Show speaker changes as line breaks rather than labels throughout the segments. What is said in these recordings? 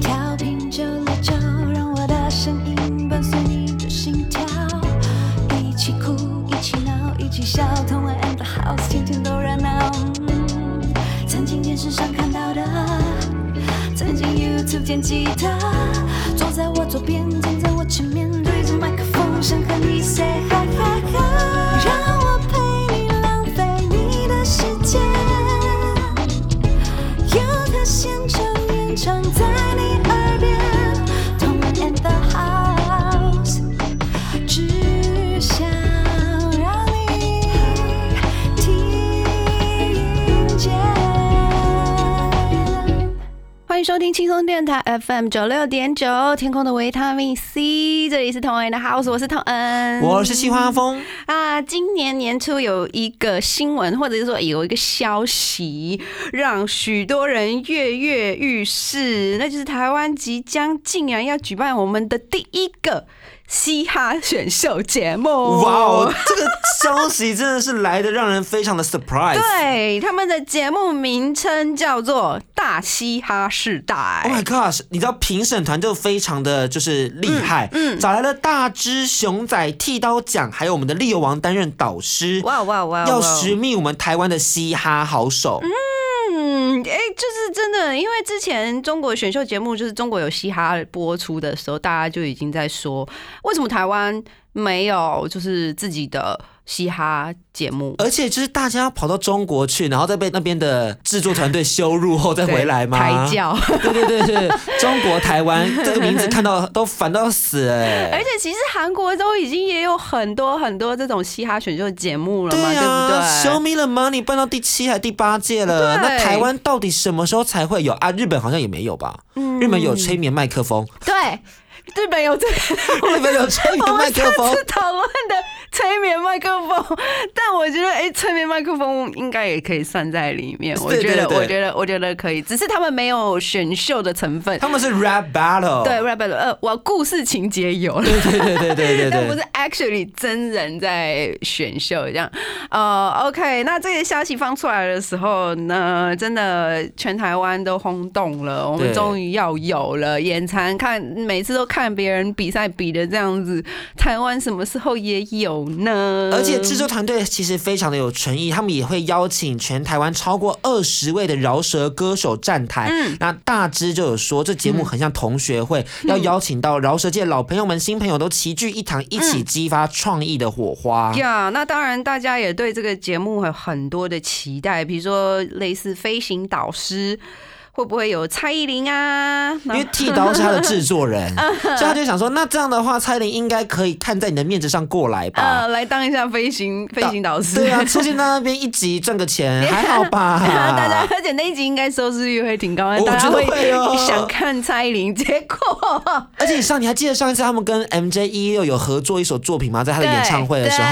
调频九六九，让我的声音伴随你的心跳，一起哭，一起闹，一起笑，同玩 and the house，天天都热闹。曾经电视上看到的，曾经 YouTube 见吉他，迎收听轻松电台 FM 九六点九，天空的维他命 C，这里是童恩的 house，我是童恩，
我是西花风，
啊，今年年初有一个新闻，或者是说有一个消息，让许多人跃跃欲试，那就是台湾即将竟然要举办我们的第一个嘻哈选秀节目。
哇哦，这个消息真的是来的让人非常的 surprise。
对，他们的节目名称叫做《大嘻哈世代
Oh my gosh！你知道评审团就非常的就是厉害，
嗯嗯
找来了大只熊仔、剃刀奖，还有我们的力友王担任导师，
哇哇哇！
要
哇
寻觅我们台湾的嘻哈好手。
嗯，哎、就是真的，因为之前中国选秀节目就是中国有嘻哈播出的时候，大家就已经在说，为什么台湾没有就是自己的嘻哈节目？
而且就是大家要跑到中国去，然后再被那边的制作团队羞辱后再回来吗？
抬轿。
对对对对，中国台湾这个名字看到都烦到死哎、
而且其实韩国都已经也有很多很多这种嘻哈选秀节目了嘛，
对
对不
啊，Show
对
？Me the Money 办到第七还第八届了，
对
那台湾到底什么时候才会有啊？日本好像也没有吧？
嗯
日本有催眠麦克风，
对，日本有这个。
日本有催眠麦克风
讨论的催眠麦克风，但我觉得，哎、催眠麦克风应该也可以算在里面。我觉得，我觉得，我觉得可以，只是他们没有选秀的成分。
他们是 Rap Battle，
对，rap battle，呃，我故事情节有了。
对对对对对对对
但不是 actually 真人在选秀这样，呃，OK，那这个消息放出来的时候呢，真的全台湾都轰动了，我们终于要有了，眼馋看每次都看别人比赛比的这样子，台湾什么时候也有呢？
而且制作团队其实非常的有诚意，他们也会邀请全台湾超过二十位的饶舌歌手站台。
嗯
那大芝就有说，这节目很像同学会，要邀请到饶舌界老朋友们、新朋友都齐聚一堂，一起激发创意的火花。
呀那当然，大家也对这个节目有很多的期待，比如说类似飞行导师。会不会有蔡依林啊？
因为剃刀是他的制作人，所以他就想说，那这样的话，蔡依林应该可以看在你的面子上过来吧？
呃，来当一下飞行 飞行导师。
对啊，出现在那边一集赚个钱，还好吧？
大家，而且那一集应该收视率会挺高的，
我
大家
觉得会哦
想看蔡依林，结果
而且上，你还记得上一次他们跟 MJ 一六有合作一首作品吗？在他的演唱会的时候，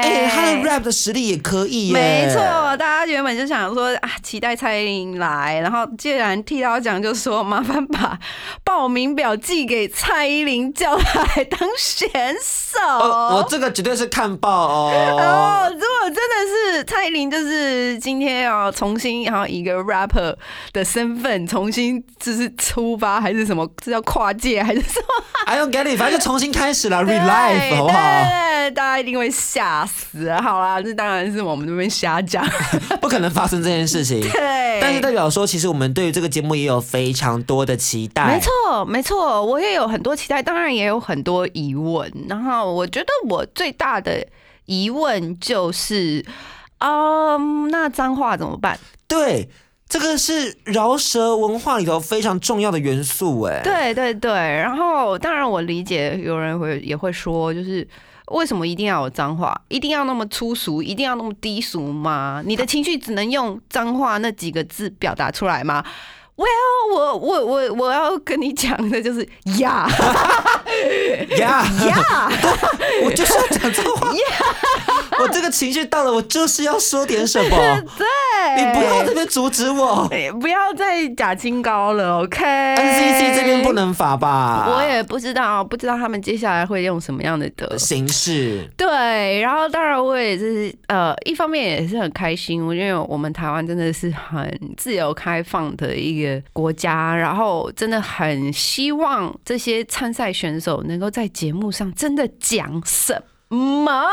哎、
哎
他的 rap 的实力也可以耶。
没错，大家原本就想说啊，期待蔡依林来，然后既然剃刀奖就说麻烦把报名表寄给蔡依林，叫他来当选手。
哦，我这个绝对是看报哦。
哦，如果真的是蔡依林，就是今天要重新，然后以一个 rapper 的身份重新就是出发，还是什么？这叫跨界还是什么
I don't get it，反正就重新开始了，relive 好不好？
对，大家一定会吓死。好啦，这当然是我们这边瞎讲。
不可能发生这件事情。
对，
但是代表说，其实我们对于这个节目也有非常多的期待。
没错，没错，我也有很多期待，当然也有很多疑问。然后我觉得我最大的疑问就是，嗯，那脏话怎么办？
对，这个是饶舌文化里头非常重要的元素，哎，，
对对对，然后当然我理解有人会也会说，就是为什么一定要有脏话，一定要那么粗俗，一定要那么低俗吗？你的情绪只能用脏话那几个字表达出来吗？？Well，我我我我要跟你讲的就是呀
呀，
呀，
我就是要讲这话，我这个情绪到了，我就是要说点什么。
对，
你不要这边边阻止我。
哎 不要再假清高了，OK。
NCC 这边不能罚吧？
我也不知道，不知道他们接下来会用什么样的的
形式。
对，然后当然我也是呃，一方面也是很开心，因为我们台湾真的是很自由开放的一个国家，然后真的很希望这些参赛选手能够在节目上真的讲什么，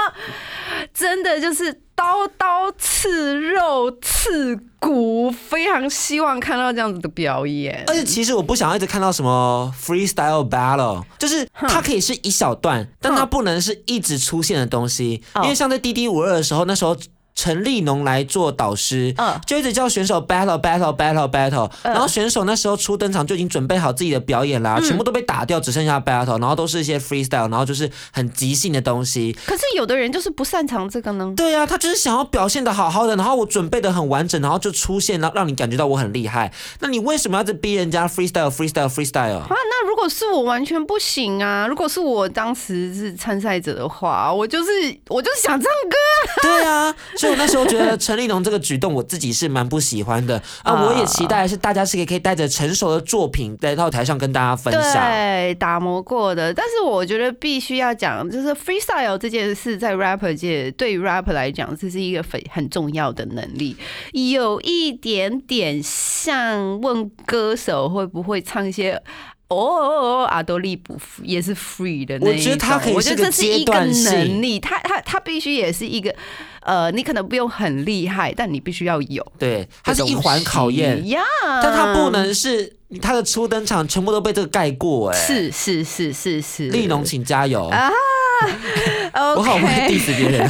真的就是刀刀刺肉刺骨，非常希望看到这样子的表演。
而且其实我不想要一直看到什么 freestyle battle，就是它可以是一小段，但它不能是一直出现的东西。
哦
因为像在滴滴五二的时候，那时候。陈立农来做导师，
嗯
就一直叫选手 battle battle battle battle，、
嗯
然后选手那时候初登场就已经准备好自己的表演啦，全部都被打掉，只剩下 battle，然后都是一些 freestyle，然后就是很即兴的东西。
可是有的人就是不擅长这个呢。
对啊，他就是想要表现的好好的，然后我准备的很完整，然后就出现，然后让你感觉到我很厉害。那你为什么要逼人家 freestyle freestyle freestyle？
啊，那如果是我完全不行啊！如果是我当时是参赛者的话，我就是我就是想唱歌。
对啊，所以我那时候觉得陈立农这个举动，我自己是蛮不喜欢的啊。
啊
我也期待是大家是可以可以带着成熟的作品来到台上跟大家分享。
对，打磨过的。但是我觉得必须要讲，就是 freestyle 这件事，在 rapper 界对于 rapper 来讲，这是一个很很重要的能力，有一点点像问歌手会不会唱一些。哦哦哦，阿多利不也是 free 的那一种，
我觉得他可以
我觉得
是个
这是一个能力，他他他必须也是一个，呃，你可能不用很厉害，但你必须要有，
对，它是一环考验，
呀，
但它不能是他的初登场全部都被这个盖过。哎，
是是是是是，
利农，请加油！
啊
我好会 diss 别人。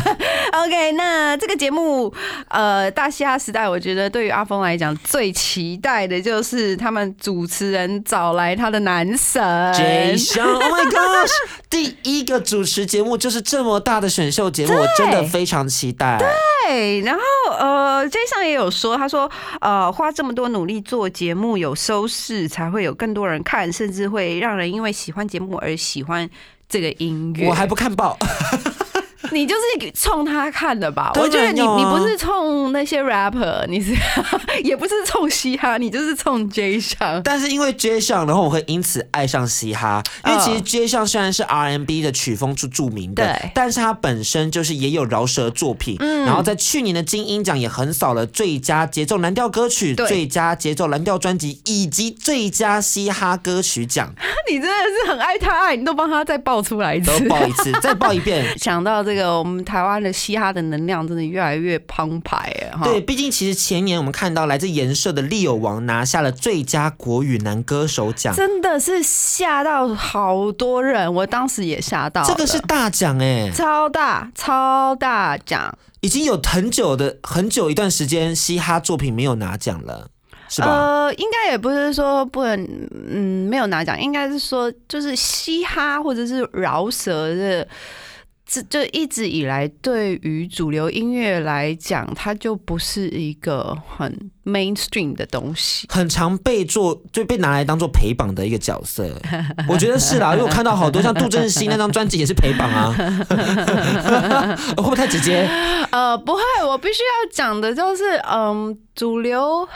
OK，那这个节目，呃，大嘻哈时代，我觉得对于阿峰来讲，最期待的就是他们主持人找来他的男神
J 项，Oh my gosh！第一个主持节目就是这么大的选秀节目，我真的非常期待。
对，然后呃，J 上也有说，他说呃，花这么多努力做节目有收视，才会有更多人看，甚至会让人因为喜欢节目而喜欢这个音乐。
我还不看报，
你就是冲他看的吧？
当
我觉得你你不是冲那些 rapper，你是 也不是冲嘻哈，你就是冲 J 项。
但是因为 J 项，然后我会因此爱上嘻哈。因为其实
嗯
J 项虽然是 R&B 的曲风著著名的
对，
但是它本身就是也有饶舌作品。
嗯
然后在去年的金鹰奖也横扫了最佳节奏蓝调歌曲、
对
最佳节奏蓝调专辑以及最佳嘻哈歌曲奖，
你真的是很爱他，爱你都帮他再爆出来一次
都。爆一次，再爆一遍。
想到这个，我们台湾的嘻哈的能量真的越来越澎湃哎哈。
对，毕竟其实前年我们看到来自颜社的利友王拿下了最佳国语男歌手奖，
真的是吓到好多人，我当时也吓到了。
这个是大奖哎、
超大超大奖，
已经有很久的很久一段时间嘻哈作品没有拿奖了，是吧？
呃，应该也不是说不能，嗯，没有拿奖，应该是说就是嘻哈或者是饶舌的。这就一直以来，对于主流音乐来讲，它就不是一个很 mainstream 的东西。
很常被做就被拿来当做陪榜的一个角色，我觉得是啦，因为我看到好多像杜振熙那张专辑也是陪榜啊，会不会太直接？
呃，不会，我必须要讲的就是，嗯，主流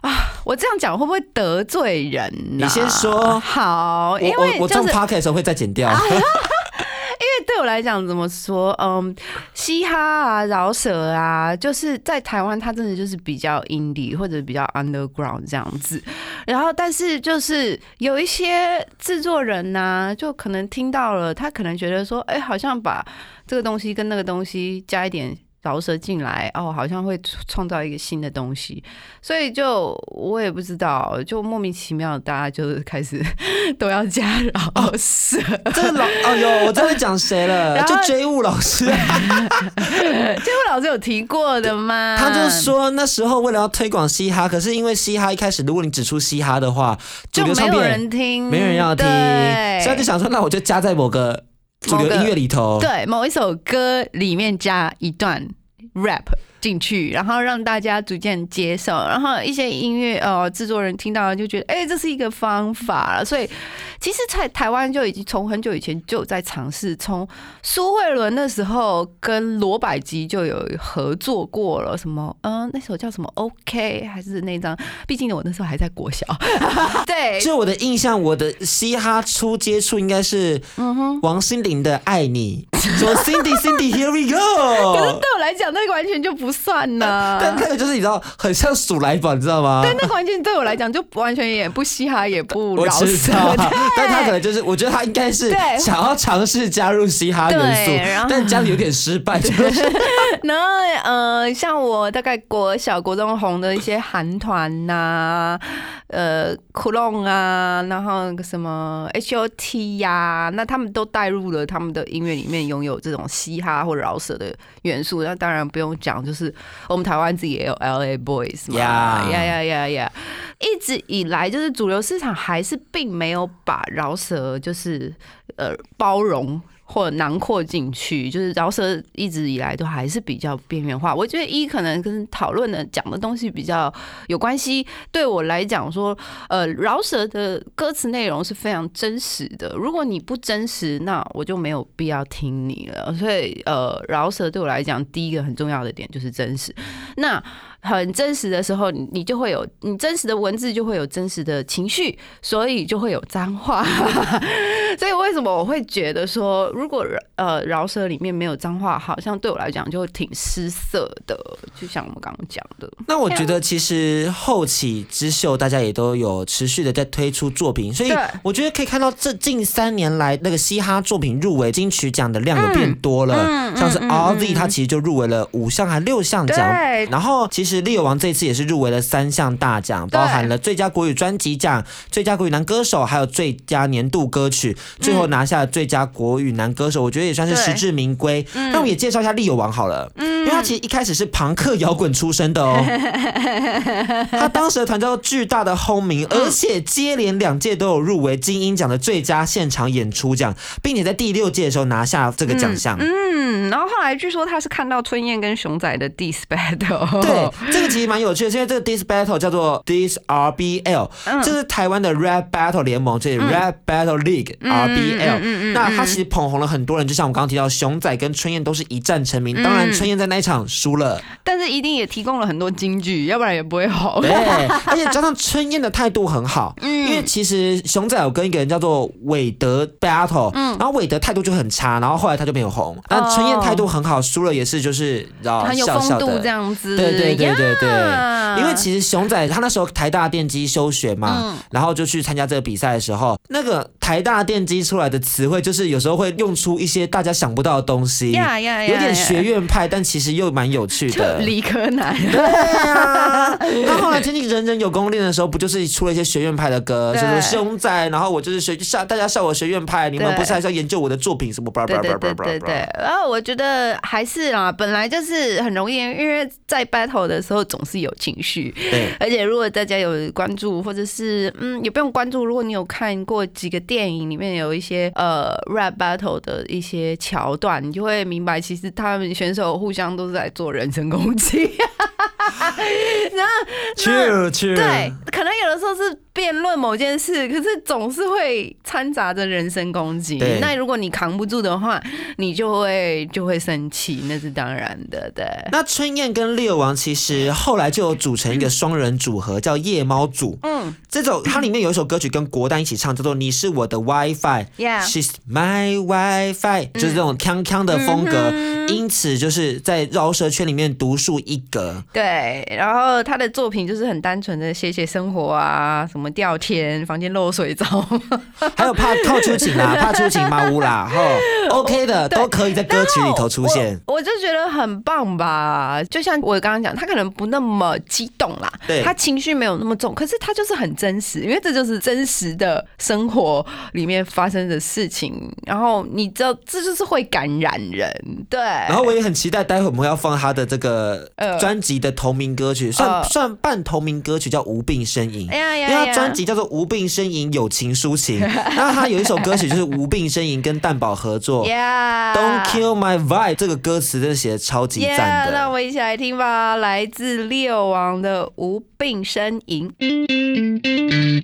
啊，我这样讲会不会得罪人、啊？
你先说
好，因
我我我唱
为就是
p o c k e t 的时候会再剪掉。
我来讲，怎么说？嗯，嘻哈啊、饶舌啊，就是在台湾，它真的就是比较 indie 或者比较 underground 这样子。然后，但是就是有一些制作人呐、就可能听到了，他可能觉得说，哎、好像把这个东西跟那个东西加一点。饶舌进来哦，好像会创造一个新的东西，所以就我也不知道，就莫名其妙，大家就是开始 都要加饶舌。
这个老哦哟，我知道在讲谁了，就追雾老师，
结果老师有提过的吗？
他就说那时候为了要推广嘻哈，可是因为嘻哈一开始如果你只出嘻哈的话，
就没有人听，
没人要听，
对
所以他就想说，那我就加在某个主流音乐里头。
对某一首歌里面加一段 rap，进去，然后让大家逐渐接受，然后一些音乐呃制作人听到了就觉得，哎、这是一个方法了。所以其实，在台湾就已经从很久以前就有在尝试，从苏慧伦那时候跟罗百吉就有合作过了，什么嗯、那首叫什么 OK 还是那张？毕竟我那时候还在国小，对，
就我的印象，我的嘻哈初接触应该是
嗯哼
王心凌的《爱你》，什么 Cindy Cindy Here We go
可是。对我来讲，那个完全就不算呢。
但那个就是你知道，很像鼠来宝，你知道吗？
但那个完全对我来讲，就完全也不嘻哈，也不
我
饶舌。
知道，
对
但他可能就是，我觉得他应该是想要尝试加入嘻哈元素，但这样有点失败，就是
然后呃，像我大概国小、国中红的一些韩团呐，呃，酷龙啊，然后那个什么 H O T 呀、那他们都带入了他们的音乐里面拥有这种嘻哈或饶舌的元素。那当然不用讲，就是我们台湾自己也有 L A Boys 嘛，
呀
呀呀呀呀，一直以来就是主流市场还是并没有把饶舌就是呃包容。或囊括进去，就是饶舌一直以来都还是比较边缘化。我觉得一可能跟讨论的讲的东西比较有关系。对我来讲说，呃，饶舌的歌词内容是非常真实的。如果你不真实，那我就没有必要听你了。所以，呃，饶舌对我来讲，第一个很重要的点就是真实。那很真实的时候，你就会有你真实的文字，就会有真实的情绪，所以就会有脏话。所以为什么我会觉得说，如果呃饶舌里面没有脏话，好像对我来讲就挺失色的，就像我们刚刚讲的。
那我觉得其实后起之秀大家也都有持续的在推出作品，所以我觉得可以看到这近三年来那个嘻哈作品入围金曲奖的量有变多了，
嗯嗯
像是
嗯
RZ 他其实就入围了五项还六项奖，
对。
然后其实利友王这次也是入围了三项大奖，包含了最佳国语专辑奖、最佳国语男歌手，还有最佳年度歌曲，最后拿下了最佳国语男歌手，我觉得也算是实至名归。那我们也介绍一下利友王好了，因为他其实一开始是朋克摇滚出身的哦，他当时的团叫做巨大的轰鸣，而且接连两届都有入围金鹰奖的最佳现场演出奖，并且在第六届的时候拿下这个奖项。
嗯，然后后来据说他是看到春燕跟熊仔的 diss battle，
对，这个其实蛮有趣的，因为这个 Diss Battle 叫做 Diss RBL，、这是台湾的 Rap Battle 联盟，这里 Rap Battle League、RBL。那他其实捧红了很多人，就像我刚刚提到，熊仔跟春燕都是一战成名。当然，春燕在那一场输了，
但是一定也提供了很多金句，要不然也不会红。
对，而且加上春燕的态度很好，因为其实熊仔有跟一个人叫做韦德 battle，、然后韦德态度就很差，然后后来他就没有红。那春燕态度很好，输了也是就是然后笑笑的
这样子。
对对对对对，因为其实熊仔他那时候台大电机休学嘛，
嗯
然后就去参加这个比赛的时候，那个台大电机出来的词汇，就是有时候会用出一些大家想不到的东西，有点学院派，但其实又蛮有趣的。
理科男。
对呀、他后来听听人人有功练的时候，不就是出了一些学院派的歌，
对
什么凶仔，然后我就是学笑，大家笑我学院派，你们不是还是要研究我的作品什么？叭
对对对对对，然后我觉得还是啊，本来就是很容易，因为在 battle 的时候总是有情绪，
对
而且如果大家有关注，或者是嗯也不用关注，如果你有看过几个电影里面有一些呃 rap battle 的一些桥段，你就会明白，其实他们选手互相都是在做人身攻击。然后
，chill chill，
对，可能有的时候是辩论某件事，可是总是会掺杂着人身攻击。那如果你扛不住的话，你就会就会生气，那是当然的，对。
那春燕跟六王其实后来就有组成一个双人组合，叫夜猫组。
嗯
这首它里面有一首歌曲跟国丹一起唱，叫做《你是我的 WiFi》，Yeah，，She's my WiFi，就是这种锵锵的风格，因此就是在饶舌圈里面独树一格。
对。然后他的作品就是很单纯的写写生活啊，什么掉天、房间漏水澡，
还有怕靠出情啦，怕出情猫屋啦，吼，OK 的都可以在歌曲里头出现。
我就觉得很棒吧。就像我刚刚讲，他可能不那么激动啦，
对
他情绪没有那么重，可是他就是很真实，因为这就是真实的生活里面发生的事情。然后你知道，这就是会感染人，对。
然后我也很期待，待会我们要放他的这个
呃
专辑的同名歌曲，算
呃
算半同名歌曲，叫《无病呻呻吟》。
哎呀呀
专辑叫做《无病呻吟，友情抒情》，然后他有一首歌曲就是《无病呻吟》跟蛋宝合作。
Yeah
Don't kill my vibe，这个歌词真的写的超级赞的。
那我们一起来听吧，来自六王的《无病呻吟》。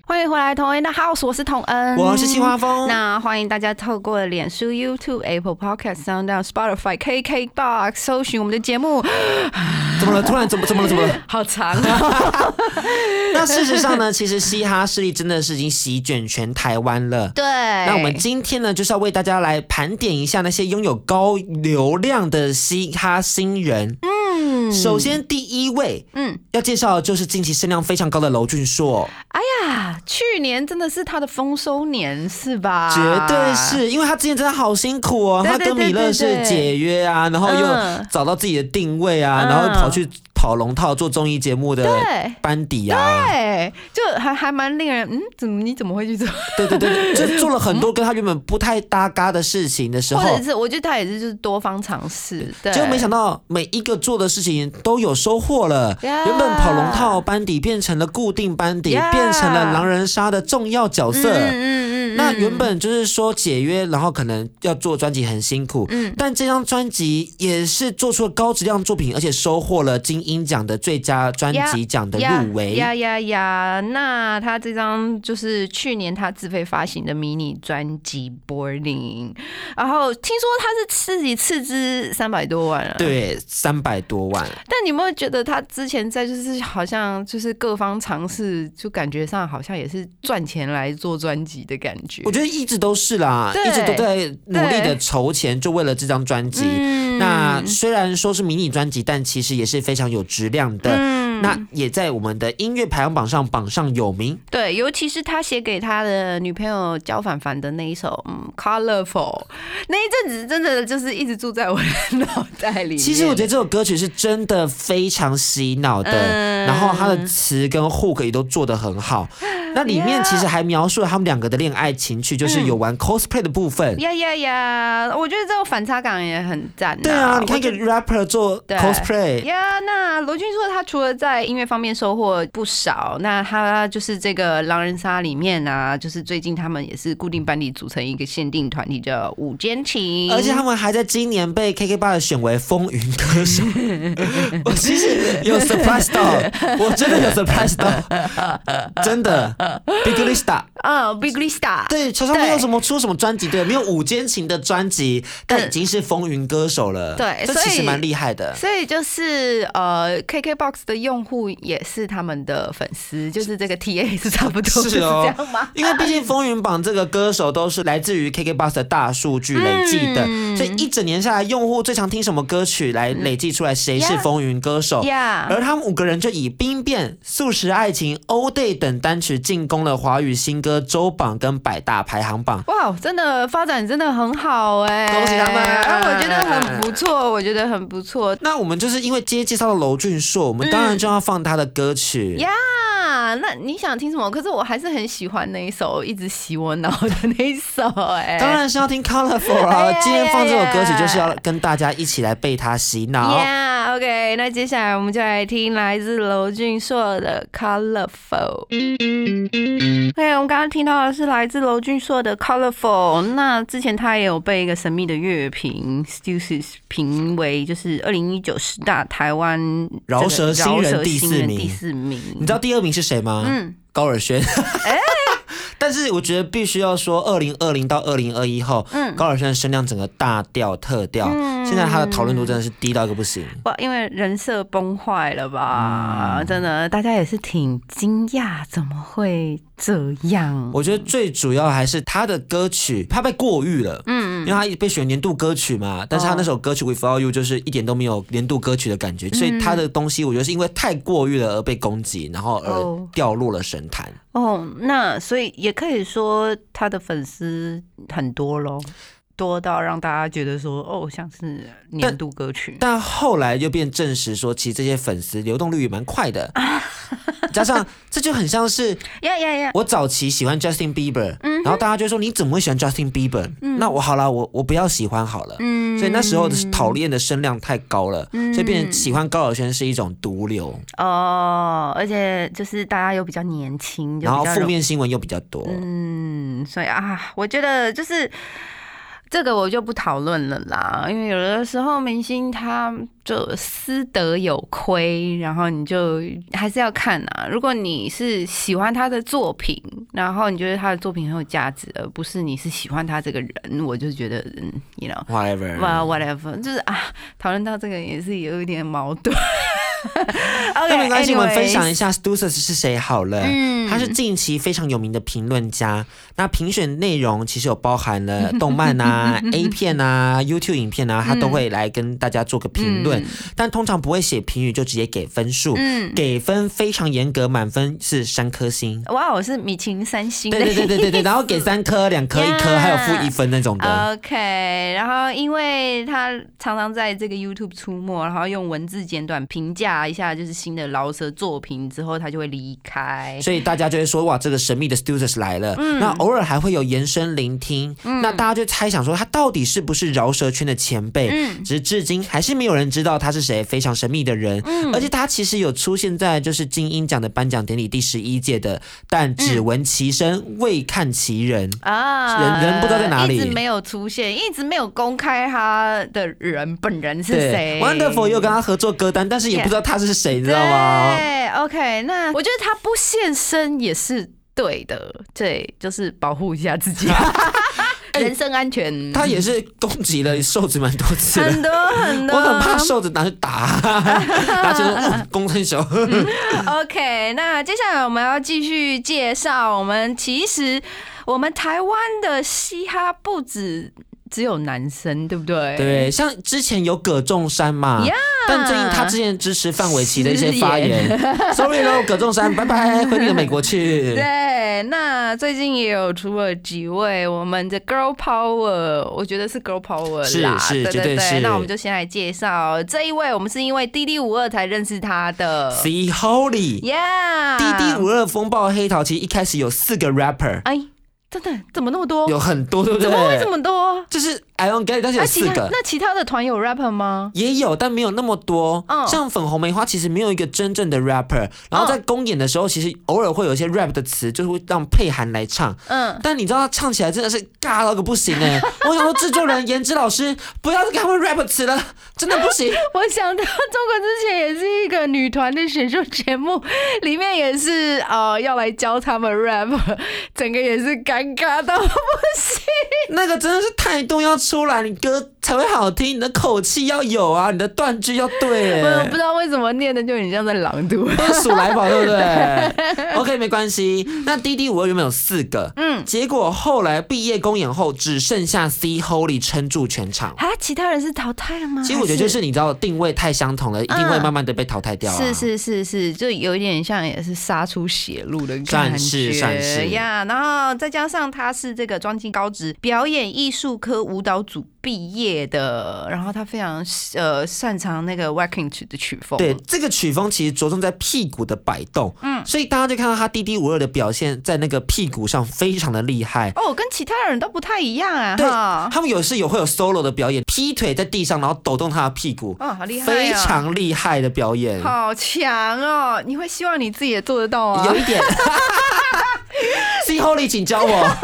欢迎回来，同恩的 House，我是童恩，
我是新花风，
那欢迎大家透过脸书、YouTube、Apple Podcast、Sound、Spotify、KKBox 搜寻我们的节目，
怎么了？突然怎么怎么了？怎么了？
好长啊！
那事实上呢，其实嘻哈势力真的是已经席卷全台湾了。
对，
那我们今天呢，就是要为大家来盘点一下那些拥有高流量的嘻哈新人。
嗯。
首先第一位
嗯，
要介绍的就是近期声量非常高的娄俊硕，
哎呀，去年真的是他的丰收年，是吧？
绝对是因为他之前真的好辛苦哦，他跟米勒是解约啊，然后又
嗯。
找到自己的定位啊，
嗯。
然后跑去跑龙套做综艺节目的。班底啊，
对，就还还蛮令人嗯，怎么你怎么会去做？
对对对，就做了很多跟他原本不太搭嘎的事情的时候
或者，是我觉得他也是就是多方尝试，对，
结果没想到每一个做的事情都有收获了。原本跑龙套班底变成了固定班底变成了狼人杀的重要角色。
嗯嗯嗯
那原本就是说解约，然后可能要做专辑很辛苦，
嗯
但这张专辑也是做出了高质量作品，而且收获了金鹰奖的最佳专辑奖的入围。
呀呀呀！那他这张就是去年他自费发行的迷你专辑《Boarding》，然后听说他是自己斥资三百多万啊。。
对，三百多万，
但你有没有觉得他之前在就是好像就是各方尝试，就感觉上好像也是赚钱来做专辑的感觉？
我觉得一直都是啦，一直都在努力的筹钱，就为了这张专辑。
嗯
那虽然说是迷你专辑，但其实也是非常有质量的。
嗯
那也在我们的音乐排行榜上榜上有名。
对，尤其是他写给他的女朋友焦凡凡的那一首《嗯 Colorful》，那一阵子真的就是一直住在我的脑袋里。
其实我觉得这首歌曲是真的非常洗脑的，
嗯
然后他的词跟 hook 也都做得很好。那里面其实还描述了他们两个的恋爱情趣，就是有玩 cosplay 的部分。
呀呀呀！我觉得这个反差感也很赞、
对啊，你看一个 rapper 做 cosplay，
呀那罗俊硕他除了在音乐方面收获不少，那他就是这个狼人杀里面啊，就是最近他们也是固定班底组成一个限定团体叫五间情，
而且他们还在今年被 KKBOX 选为风云歌手。我其实有 surprise 到，我真的有 surprise 到，真的 Big Lista。
啊、Big Lista，
对，乔乔没有什么出什么专辑，对，没有五间情的专辑，但已经是风云歌手了。
对所以
这其实蛮厉害的。
所以就是呃，KKBOX 的用户也是他们的粉丝，就是这个 TA 是差不多
是哦。
这样吗？
因为毕竟风云榜这个歌手都是来自于 KKBOX 的大数据累计的，
嗯。
所以一整年下来，用户最常听什么歌曲来累计出来谁是风云歌手。
呀
而他们五个人就以《兵变》《素食爱情》《All Day》等单曲进攻了华语新歌周榜跟百大排行榜。
哇，真的发展真的很好哎、
恭喜他们。
啊我觉得很不错，我觉得很不错。
那我们就是因为今天介绍了娄俊硕，我们当然就要放他的歌曲。
呀。那你想听什么？可是我还是很喜欢那一首一直洗我脑的那一首哎、
当然是要听 Colorful 啊！
哎呀
今天放这首歌曲就是要跟大家一起来被他洗脑。
Yeah, OK，那接下来我们就来听来自娄俊硕的《Colorful》。OK，我们刚刚听到的是来自娄俊硕的《Colorful》。那之前他也有被一个神秘的乐评 Studios 评为就是二零一九十大台湾
饶舌
这个
新人第四名
第四名。
你知道第二名是谁吗？
嗯，
高尔宣。但是我觉得必须要说，二零二零到二零二一后，
嗯
高尔宣的声量整个大掉特掉，
嗯
现在他的讨论度真的是低到一个不行。
不，因为人设崩坏了
嗯
吧？真的，大家也是挺惊讶，怎么会这样？
我觉得最主要还是他的歌曲，他被过誉了。
嗯
因为他被选年度歌曲嘛，但是他那首歌曲《Without You》就是一点都没有年度歌曲的感觉，所以他的东西我觉得是因为太过誉了而被攻击，然后而
哦
掉落了神坛。
哦，那所以也可以说他的粉丝很多咯，多到让大家觉得说，哦，像是年度歌曲。
但后来就变证实说，其实这些粉丝流动率也蛮快的，加上这就很像是
呀呀呀！
我早期喜欢 Justin Bieber，、嗯然后大家就说你怎么会喜欢 Justin Bieber？、那我好了，我我不要喜欢好了。
嗯
所以那时候的讨厌的声量太高了，所以变成喜欢高晓轩是一种毒瘤，
哦，而且就是大家又比较年轻，
然后负面新闻又比较多。
嗯，所以啊，我觉得就是这个我就不讨论了啦，因为有的时候明星他就私德有亏，然后你就还是要看啊。如果你是喜欢他的作品，然后你觉得他的作品很有价值，而不是你是喜欢他这个人，我就觉得嗯，you know。Whatever，Well, whatever，就是啊，讨论到这个也是有一点矛盾。
那没关系，我们分享一
下。
Stussers 是谁好了。
嗯
他是近期非常有名的评论家。那评选内容其实有包含了 动漫啊、A 片啊、YouTube 影片啊，他都会来跟大家做个评论，但通常不会写评语，就直接给分数。
嗯，
给分非常严格，满分是三颗星。
哇，我是米其林三星
对对对对对对，然后给三颗、两颗、一颗，还有负一分那种的。
OK，然后因为他常常在这个 YouTube 出没，然后用文字简短评价一下就是新的饶舌作品之后，他就会离开。
所以大家就会说哇，这个神秘的 Studios 来了。
嗯
那偶尔还会有延伸聆听，那大家就猜想说他到底是不是饶舌圈的前辈？
嗯
只是至今还是没有人知道他是谁，非常神秘的人。
嗯
而且他其实有出现在就是金鹰奖的颁奖典礼第十一届的，但只闻其声未看其人。
啊
人人不知道在哪里
一直没有出现，一直没有公开他的人本人是谁。
，Wonderful 也有跟他合作歌单，但是也不知道他是谁，你知道吗？
对，OK，那我觉得他不现身也是对的，对，就是保护一下自己，人身安全。
哎他也是攻击了瘦子蛮多次的。
很多很多，
我很怕瘦子拿去打，拿去说哦公分手。
OK，那接下来我们要继续介绍，我们其实我们台湾的嘻哈不止只有男生，对不对？
对，像之前有葛仲山嘛
Yeah
但最近他之前支持范玮琪的一些发言，sorry 喽，葛仲山，拜拜，回你的美国去。
对，那最近也有出了几位我们的 Girl Power，我觉得是 Girl Power
是
啦，
是
对对对。那我们就先来介绍这一位，我们是因为滴滴五二才认识他的。
See
Holy，，Yeah，
滴滴五二风暴黑桃，其实一开始有四个 rapper，
哎，真的怎么那么多？
有很多，对不
怎么会这？么多？
就是 I don't get，it，但是有四个。
那其他的团有 rapper 吗？
也有，但没有那么多。
嗯
像粉红梅花其实没有一个真正的 rapper，然后在公演的时候，其实偶尔会有一些 rap 的词，就是会让佩涵来唱。
嗯，
但你知道他唱起来真的是尬到个不行哎、我想说制作人颜值老师不要再给他们 rap 词了，真的不行。
我想到中国之前也是一个女团的选秀节目，里面也是呃要来教他们 rap，整个也是尴尬到不行。
那个真的是态度要出来，你歌才会好听，你的口气要有啊，你的断句要对、
我不
欸
知。道为什么念的就很像在朗读。
都是数来宝，对不对？OK，没关系。那滴滴五二原本有四个，
嗯，
结果后来毕业公演后，只剩下 C Holy 撑住全场。
啊，其他人是淘汰了吗？
其实我觉得就是你知道定位太相同了，一定会
嗯
慢慢的被淘汰掉啊。
是是是是，就有一点像也是杀出血路的感
算是
觉
算是
呀。然后再加上他是这个庄敬高职表演艺术科舞蹈组毕业的，然后他非常呃擅长那个 wacking 曲的曲风。
对，这个曲风其实着重在屁股的摆动，嗯，所以大家就看到他滴滴五二的表现，在那个屁股上非常的厉害。
哦，跟其他人都不太一样啊，
对
哈，
他们有时有会有 solo 的表演，劈腿在地上，然后抖动他的屁股，
哦，好厉害、哦，
非常厉害的表演，
好强哦！你会希望你自己也做得到啊？
有一点。C Holy，请教我。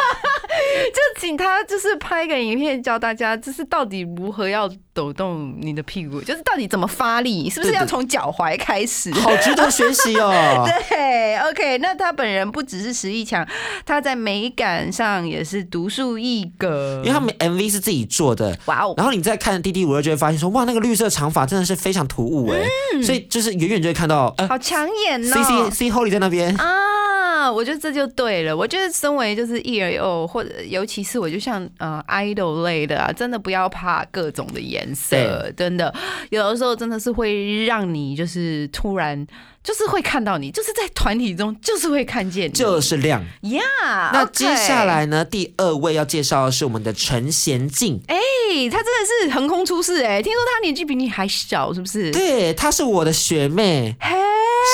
就请他就是拍一个影片教大家，就是到底如何要抖动你的屁股，就是到底怎么发力，是不是要从脚踝开始？
好值得学习哦。
对，OK，那他本人不只是实力强，他在美感上也是独树一格。
因为他们 MV 是自己做的，
哇哦，
然后你再看滴滴五二就会发现说，哇，那个绿色长发真的是非常突兀哎，所以就是远远就会看到，呃
好抢眼
，C
哦
C！C Holy 在那边，
啊，我觉得这就对了。我觉得身为就是艺人哦，或者尤其是我就像呃 idol 类的啊，真的不要怕各种的颜色，真的有的时候真的是会让你就是突然就是会看到你，就是在团体中就是会看见你，
就是亮。
呀。
那接下，来呢，第二位要介绍的是我们的陈贤静。
哎、他真的是横空出世哎、听说他年纪比你还小，是不是？
对，她是我的学妹，
嘿，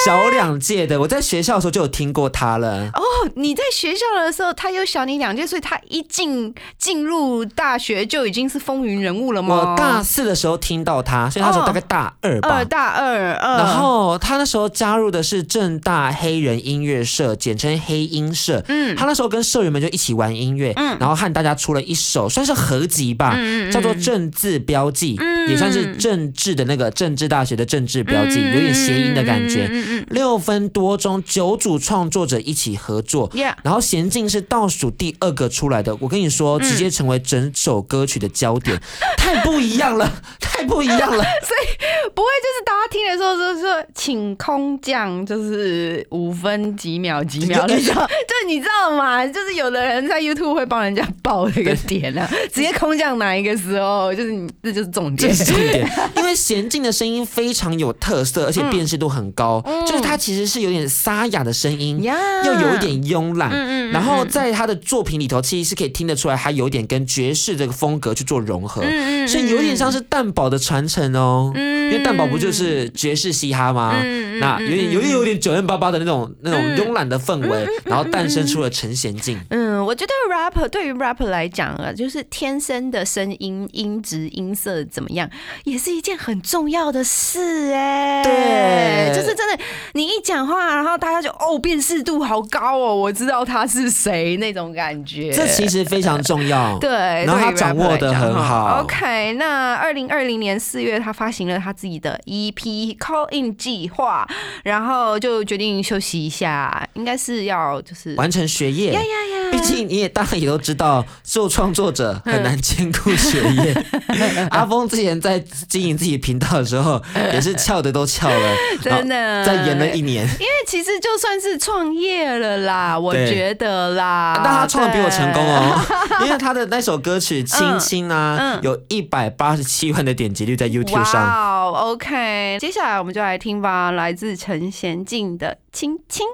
小两届的，我在学校的时候就有听过他了。
哦，你在学校的时候，他又小你两届，所以他一进进入大学就已经是风云人物了吗？
我大四的时候听到他，所以那时候大概大二吧。
二大二，嗯
然后他那时候加入的是正大黑人音乐社，简称黑音社。
嗯
他那时候跟社员们就一起玩音乐，
嗯
然后和大家出了一首算是合集吧，
嗯嗯
叫做“政治标记”，
嗯
也算是政治的那个政治大学的政治标记，有点谐音的感觉。
嗯嗯
六分多钟，九组创作者一起合作。然后娴静是倒数第二个出来的，我跟你说，
嗯
直接成为整首歌曲的焦点，太不一样了，太不一样了。
所以不会就是大家听的时候就说请空降，就是五分几秒几秒的时候，就是你知道吗？就是有的人在 YouTube 会帮人家报那个点啊，直接空降哪一个时候，就是你这就是重点。
这是重点，因为娴静的声音非常有特色，而且辨识度很高，就是它其实是有点沙哑的声音，
嗯
又有一点慵懒，
嗯嗯嗯
然后在他的作品里头，其实是可以听得出来，他有点跟爵士这个风格去做融合，
嗯嗯
所以有点像是蛋堡的传承哦。因为蛋堡不就是爵士嘻哈吗？
嗯。
那有点有点有点九零八八的那种那种慵懒的氛围，然后诞生出了陈贤静。
嗯，我觉得 rapper 对于 rapper 来讲啊，就是天生的声音音质音色怎么样，也是一件很重要的事哎、
对
就是真的，你一讲话，然后大家就哦辨识度好高哦，我知道他是谁那种感觉。
这其实非常重要。
对，
然后他掌握
讲
很好
OK，那二零二零年四月，他发行了他自己的 EP Call In 计划，然后就决定休息一下，应该是要就是
完成学业。
呀呀呀，
毕竟你也当然也都知道，做创作者很难兼顾学业。阿峰之前在经营自己频道的时候，也是翘的都翘了，
真的
再演了一年。
因为其实就算是创业了啦，我觉得啦，
但他创的比我成功。哦，因为他的那首歌曲《亲亲》啊，
嗯
有一百八十七万的点击率在 YouTube 上。
哇哦，OK，接下来我们就来听吧，来自陈贤静的《亲亲》。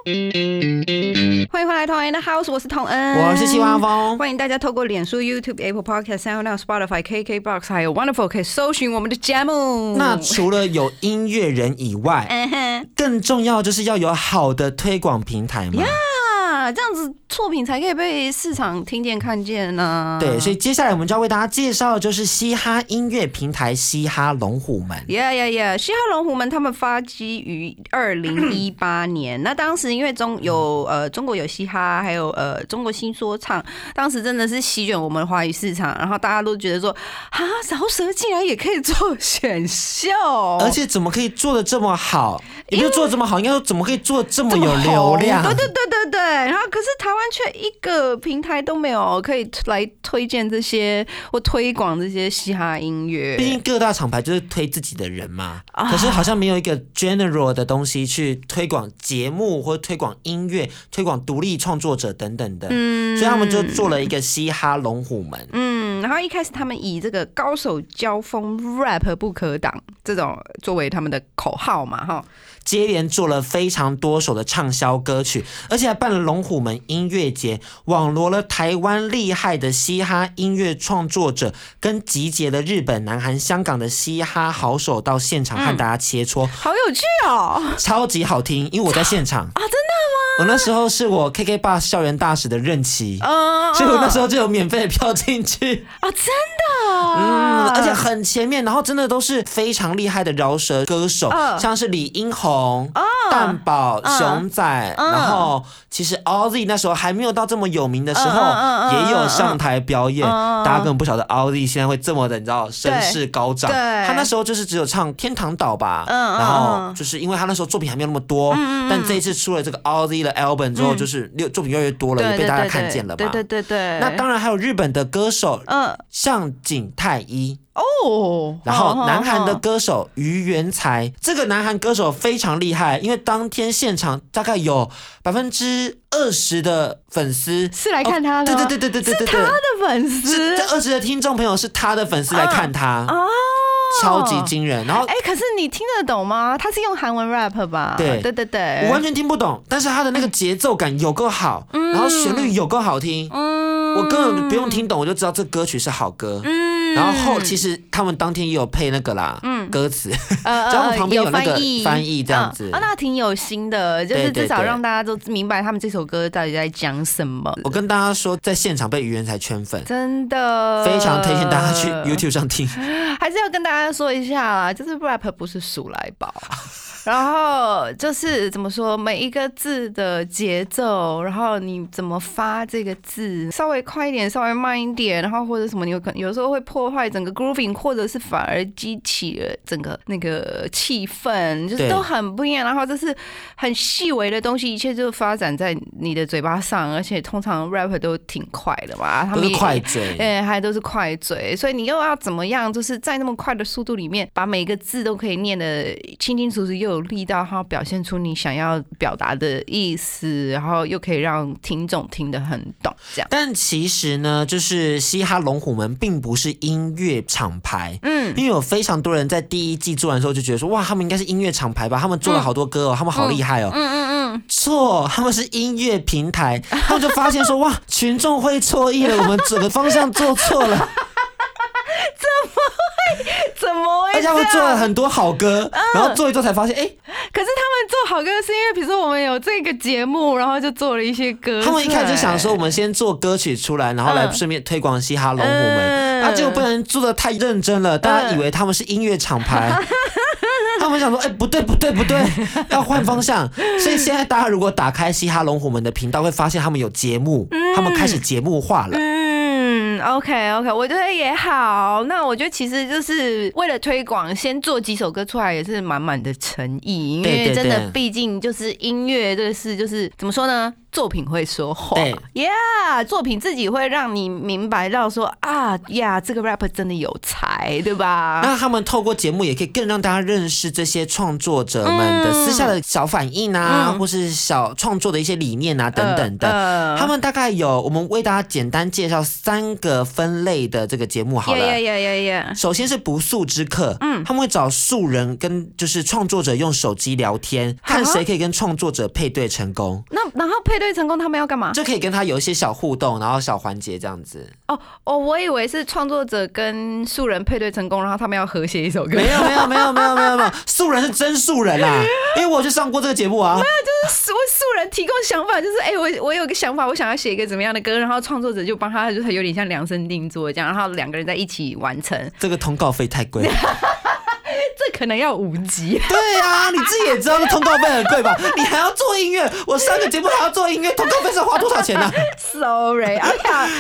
欢迎回来，童恩的 House，我是童恩，
我是西瓜风，
欢迎大家透过脸书、YouTube、Apple Podcast、SoundCloud、Spotify、KKBox 还有 Wonderful 可以搜寻我们的节目。
那除了有音乐人以外，更重要就是要有好的推广平台嘛。
啊，这样子作品才可以被市场听见、看见呢、
对，所以接下来我们就要为大家介绍的就是嘻哈音乐平台嘻哈龙虎门。
呀呀呀！嘻哈龙虎门他们发迹于二零一八年，那当时因为中有呃中国有嘻哈，还有呃中国新说唱，当时真的是席卷我们华语市场，然后大家都觉得说啊，饶舌竟然也可以做选秀，
而且怎么可以做的这么好？也不是做的这么好，应该说怎么可以做这么有流量？
对对对对对。然后可是台湾却一个平台都没有可以来推荐这些或推广这些嘻哈音乐。
毕竟各大厂牌就是推自己的人嘛，
啊
可是好像没有一个 general 的东西去推广节目或推广音乐、推广独立创作者等等的，
嗯
所以他们就做了一个嘻哈龙虎门。
嗯，然后一开始他们以这个高手交锋 rap 不可挡这种作为他们的口号嘛，哈，
接连做了非常多首的畅销歌曲，而且还办了龙虎门音乐节，网罗了台湾厉害的嘻哈音乐创作者，跟集结了日本、南韩、香港的嘻哈好手到现场和大家切磋，
好有趣哦！
超级好听。因为我在现场
啊，真的吗？
我那时候是我 KK 爸校园大使的任期。
嗯，
所以我那时候就有免费的票进去，
啊，真的，
嗯，而且很前面，然后真的都是非常厉害的饶舌歌手，
嗯。
像是李英宏、蛋堡、
嗯。
熊仔，
嗯。
然后其实 Ozzy 那时候还没有到这么有名的时候，也有上台表演，大家根本不晓得 Ozzy 现在会这么的，你知道声势高涨，
对
他那时候就是只有唱《天堂岛》吧，
嗯嗯
然后
嗯。
就是因为他那时候作品还没有那么多，但这一次出了这个 Ozzy 的 album 之后，就是六作品越来越多了，也被大家看见了嘛。
对对对对。
那当然还有日本的歌手，
嗯，
向井太一。
哦，
然后南韩的歌手于元才，这个南韩歌手非常厉害，因为当天现场大概有百分之二十的粉丝
是来看他的，
对对对对对对对，
是他的粉丝，
这二十的听众朋友是他的粉丝来看他
啊。
超级惊人。然后
哎、可是你听得懂吗？他是用韩文 rap 吧？
对
对对对，
我完全听不懂，但是他的那个节奏感有够好，然后旋律有够好听，
嗯
我根本不用听懂，我就知道这歌曲是好歌。
嗯
然后后其实他们当天也有配那个啦，嗯歌词，
呃
然后旁边有那个
翻译
这样子
嗯哦，那挺有心的，就是至少
对
让大家都明白他们这首歌到底在讲什么。
我跟大家说，在现场被愚人才圈粉。
真的
非常推荐大家去 YouTube 上听，
还是要跟大家说一下啦，就是 rap 不是数来宝。然后就是怎么说，每一个字的节奏，然后你怎么发这个字，稍微快一点，稍微慢一点，然后或者什么，你有可能有时候会破坏整个 grooving，或者是反而激起了整个那个气氛，就是都很不一样。然后这是很细微的东西，一切就发展在你的嘴巴上，而且通常 rap 都挺快的嘛，他
都是
们
快嘴。
哎，还都是快嘴，所以你又要怎么样？就是在那么快的速度里面，把每个字都可以念得清清楚楚，又有力道，然后表现出你想要表达的意思，然后又可以让听众听得很懂，这样。
但其实呢，就是嘻哈龙虎门并不是音乐厂牌。
嗯，
因为有非常多人在第一季做完之后就觉得说，哇，他们应该是音乐厂牌吧？他们做了好多歌哦，他们好厉害哦。
嗯嗯嗯，
错，他们是音乐平台，他们就发现说，哇，群众会错意了，我们整个方向做错了，
怎么会
而且他们？做了很多好歌，然后做一做才发现，哎、
可是他们做好歌是因为，比如说我们有这个节目，然后就做了一些歌。
他们一开始就想说，我们先做歌曲出来，然后来
嗯
顺便推广嘻哈龙虎门。
嗯
啊，结果不能做的太认真了，大家以为他们是音乐厂牌。他们想说，哎、不对，不对，不对，要换方向。所以现在大家如果打开嘻哈龙虎门的频道，会发现他们有节目，他们开始节目化了。
嗯，OK OK，我觉得也好。那我觉得其实就是为了推广，先做几首歌出来也是满满的诚意，因为真的毕竟就是音乐这个事，就是怎么说呢？作品会说话
对
，Yeah，作品自己会让你明白到说啊呀，这个 rapper 真的有才，对吧？
那他们透过节目也可以更让大家认识这些创作者们的私下的小反应啊，
嗯
或是小创作的一些理念啊等等的。
呃
他们大概有，我们为大家简单介绍三个分类的这个节目好了。
Yeah, yeah,！
首先是不速之客，嗯，他们会找素人跟就是创作者用手机聊天，看谁可以跟创作者配对成功，
那然后配对成功，他们要干嘛？
就可以跟他有一些小互动，然后小环节这样子。
哦哦，我以为是创作者跟素人配对成功，然后他们要合写一首歌。
没有没有没有没有没有没有，素人是真素人啦，因为我去上过这个节目啊。
没有，就是素素人提供想法，就是哎、我我有个想法，我想要写一个怎么样的歌，然后创作者就帮他，就是有点像量身定做这样，然后两个人在一起完成，
这个通告费太贵。
这 可能要五集。
对啊，你自己也知道，那通告费很贵吧？你还要做音乐，我上个节目还要做音乐，通告费是要花多少钱呢、
Sorry，啊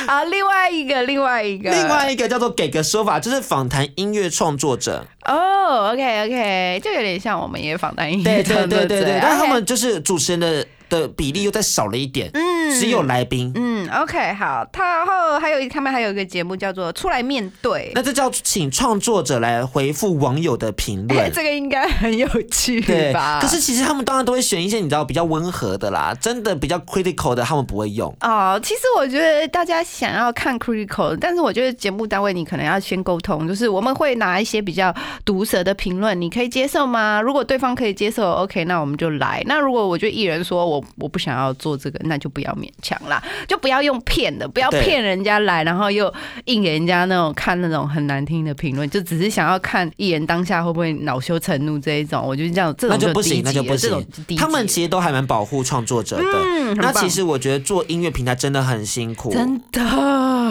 啊，另外一个，另外一个，
另外一个叫做给个说法，就是访谈音乐创作者。
哦、o k OK，就有点像我们也访谈音乐
对对
创作者
对对对，但他们就是主持人的的比例又再少了一点，
嗯
只有来宾。
嗯，OK，好，他然后还有他们还有一个节目叫做《出来面对》，
那这叫请创作者来回复网友的评论。
这个应该很有趣
对
吧？，
可是其实他们当然都会选一些你知道比较温和的啦，真的比较 critical 的他们不会用。
哦，其实我觉得大家想要看 critical，但是我觉得节目单位你可能要先沟通，就是我们会拿一些比较毒舌的评论，你可以接受吗？如果对方可以接受，OK，那我们就来。那如果我觉得艺人说我我不想要做这个，那就不要勉强啦，就不要用骗的，不要骗人家来，然后又硬给人家那种看那种很难听的评论，就只是想要看艺人当下会不会恼羞成怒这一种，我觉得这样这种
那就不行，那就不行。他们其实都还蛮保护创作者的。
嗯
那其实我觉得做音乐平台真的很辛苦，
真的。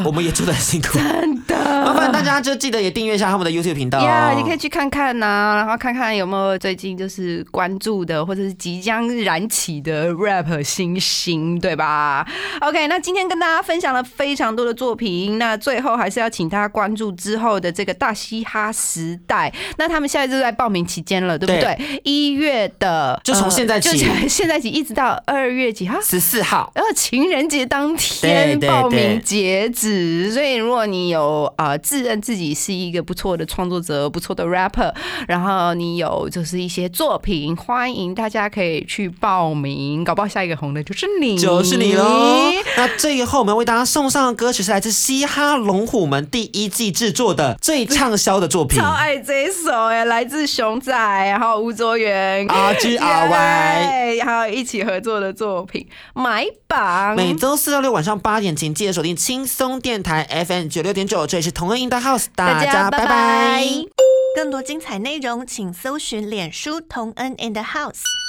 我们也做的很辛苦。
真的，
麻烦大家就记得也订阅一下他们的 YouTube 频道。
呀
哦。
你可以去看看呐、然后看看有没有最近就是关注的，或者是即将燃起的 rap 新星，对吧？OK，那今天跟大家分享了非常多的作品，那最后还是要请大家关注之后的这个大嘻哈时代。那他们现在就在报名期间了，对不对？一月的，
就从现在起
呃就从现在起一直到二月几号？
十四号，
然后情人节当天报名截止，所以如果你有呃自认自己是一个不错的创作者、不错的 rapper，然后你有就是一些作品，欢迎大家可以去报名，搞不好下一个红的就是你，
就是你喽。那最后我们为大家送上的歌曲是来自嘻哈龙虎门第一季制作的最畅销的作品
超。爱这一首哎，来自熊仔，然后吴卓源
R G R Y
还有一起合作的作品《买榜》。
每周四到六晚上八点，请记得锁定轻松电台 FM 九六点九，这里是同恩 in the house，大家拜拜。
更多精彩内容，请搜寻脸书同恩 in the house。